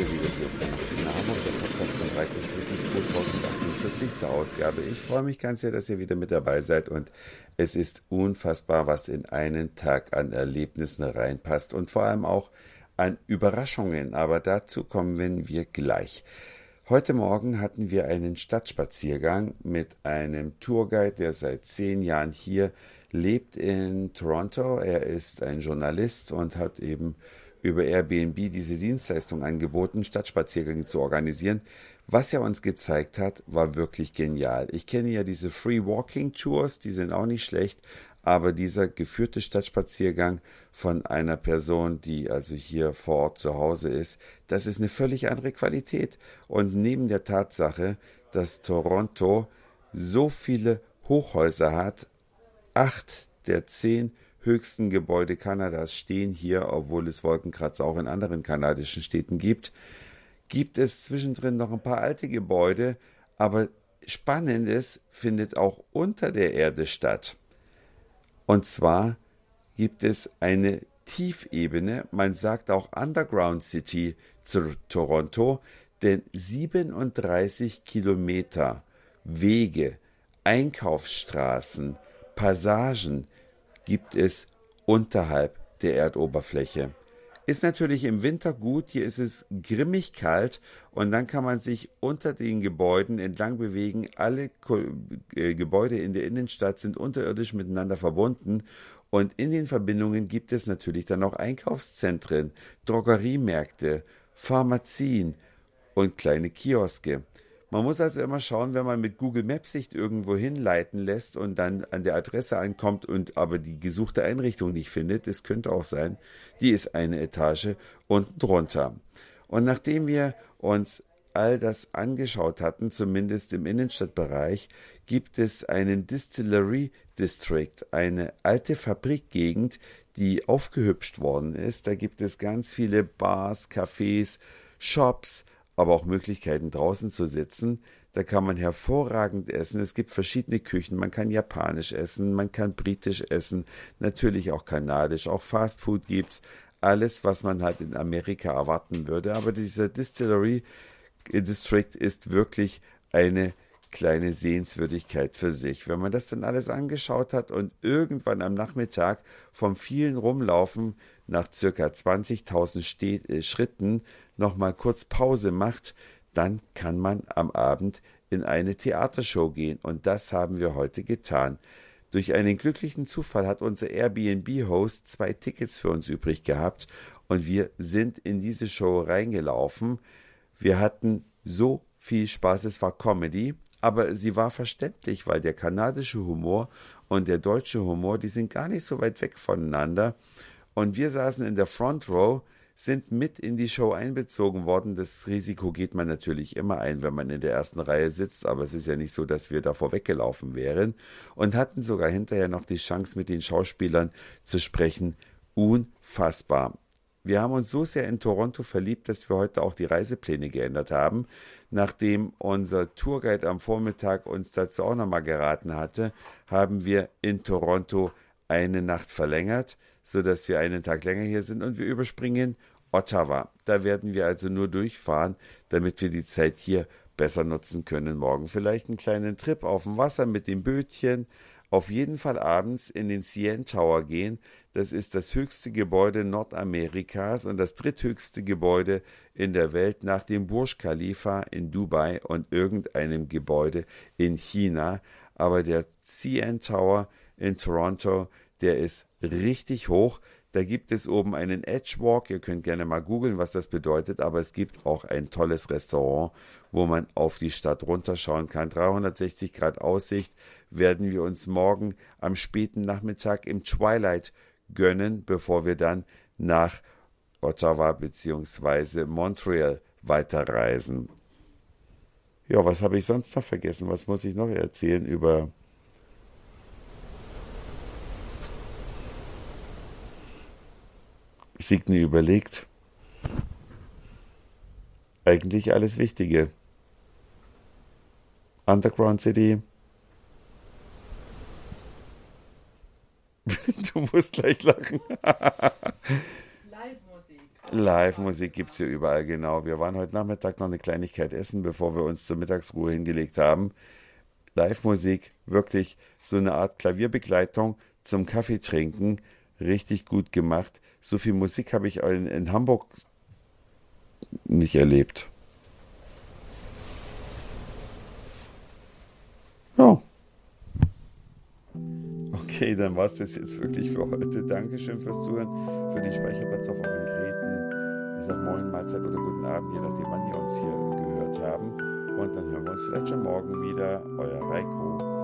wieder. Hier ist der Nachtzug Hamburg, der Podcast von Reiko Schmidt, die 2048. Ausgabe. Ich freue mich ganz sehr, dass ihr wieder mit dabei seid und es ist unfassbar, was in einen Tag an Erlebnissen reinpasst und vor allem auch an Überraschungen. Aber dazu kommen wir gleich. Heute Morgen hatten wir einen Stadtspaziergang mit einem Tourguide, der seit zehn Jahren hier lebt in Toronto. Er ist ein Journalist und hat eben über Airbnb diese Dienstleistung angeboten, Stadtspaziergänge zu organisieren. Was er uns gezeigt hat, war wirklich genial. Ich kenne ja diese Free Walking Tours, die sind auch nicht schlecht, aber dieser geführte Stadtspaziergang von einer Person, die also hier vor Ort zu Hause ist, das ist eine völlig andere Qualität. Und neben der Tatsache, dass Toronto so viele Hochhäuser hat, acht der zehn höchsten Gebäude Kanadas stehen hier, obwohl es Wolkenkratzer auch in anderen kanadischen Städten gibt, gibt es zwischendrin noch ein paar alte Gebäude, aber Spannendes findet auch unter der Erde statt. Und zwar gibt es eine Tiefebene, man sagt auch Underground City zu Toronto, denn 37 Kilometer Wege, Einkaufsstraßen, Passagen, gibt es unterhalb der Erdoberfläche. Ist natürlich im Winter gut, hier ist es grimmig kalt und dann kann man sich unter den Gebäuden entlang bewegen. Alle äh, Gebäude in der Innenstadt sind unterirdisch miteinander verbunden und in den Verbindungen gibt es natürlich dann auch Einkaufszentren, Drogeriemärkte, Pharmazien und kleine Kioske. Man muss also immer schauen, wenn man mit Google Maps sich irgendwo hinleiten lässt und dann an der Adresse ankommt und aber die gesuchte Einrichtung nicht findet, es könnte auch sein, die ist eine Etage unten drunter. Und nachdem wir uns all das angeschaut hatten, zumindest im Innenstadtbereich, gibt es einen Distillery District, eine alte Fabrikgegend, die aufgehübscht worden ist. Da gibt es ganz viele Bars, Cafés, Shops, aber auch Möglichkeiten draußen zu sitzen. Da kann man hervorragend essen. Es gibt verschiedene Küchen. Man kann japanisch essen, man kann britisch essen, natürlich auch kanadisch, auch Fastfood gibt's. Alles, was man halt in Amerika erwarten würde. Aber dieser Distillery District ist wirklich eine kleine Sehenswürdigkeit für sich. Wenn man das dann alles angeschaut hat und irgendwann am Nachmittag vom vielen Rumlaufen nach circa 20.000 äh, Schritten nochmal kurz Pause macht, dann kann man am Abend in eine Theatershow gehen. Und das haben wir heute getan. Durch einen glücklichen Zufall hat unser Airbnb-Host zwei Tickets für uns übrig gehabt und wir sind in diese Show reingelaufen. Wir hatten so viel Spaß, es war Comedy, aber sie war verständlich, weil der kanadische Humor und der deutsche Humor, die sind gar nicht so weit weg voneinander. Und wir saßen in der Front Row, sind mit in die Show einbezogen worden. Das Risiko geht man natürlich immer ein, wenn man in der ersten Reihe sitzt, aber es ist ja nicht so, dass wir davor weggelaufen wären und hatten sogar hinterher noch die Chance, mit den Schauspielern zu sprechen. Unfassbar. Wir haben uns so sehr in Toronto verliebt, dass wir heute auch die Reisepläne geändert haben. Nachdem unser Tourguide am Vormittag uns dazu auch nochmal geraten hatte, haben wir in Toronto eine Nacht verlängert, so dass wir einen Tag länger hier sind und wir überspringen Ottawa. Da werden wir also nur durchfahren, damit wir die Zeit hier besser nutzen können. Morgen vielleicht einen kleinen Trip auf dem Wasser mit dem Bötchen. Auf jeden Fall abends in den CN Tower gehen. Das ist das höchste Gebäude Nordamerikas und das dritthöchste Gebäude in der Welt nach dem Burj Khalifa in Dubai und irgendeinem Gebäude in China. Aber der CN Tower in Toronto, der ist richtig hoch. Da gibt es oben einen Edgewalk. Ihr könnt gerne mal googeln, was das bedeutet. Aber es gibt auch ein tolles Restaurant, wo man auf die Stadt runterschauen kann. 360 Grad Aussicht werden wir uns morgen am späten Nachmittag im Twilight gönnen, bevor wir dann nach Ottawa bzw. Montreal weiterreisen. Ja, was habe ich sonst noch vergessen? Was muss ich noch erzählen über Signe überlegt. Eigentlich alles Wichtige. Underground City. du musst gleich lachen. Live-Musik. Live-Musik gibt es hier überall, genau. Wir waren heute Nachmittag noch eine Kleinigkeit essen, bevor wir uns zur Mittagsruhe hingelegt haben. Live-Musik, wirklich so eine Art Klavierbegleitung zum Kaffee trinken. Richtig gut gemacht. So viel Musik habe ich in, in Hamburg nicht erlebt. Ja. Okay, dann war es das jetzt wirklich für heute. Dankeschön fürs Zuhören, für den Speicherplatz auf euren Geräten. Ich sage Moin, Mahlzeit oder guten Abend, je nachdem, wann ihr uns hier gehört haben. Und dann hören wir uns vielleicht schon morgen wieder. Euer Reiko.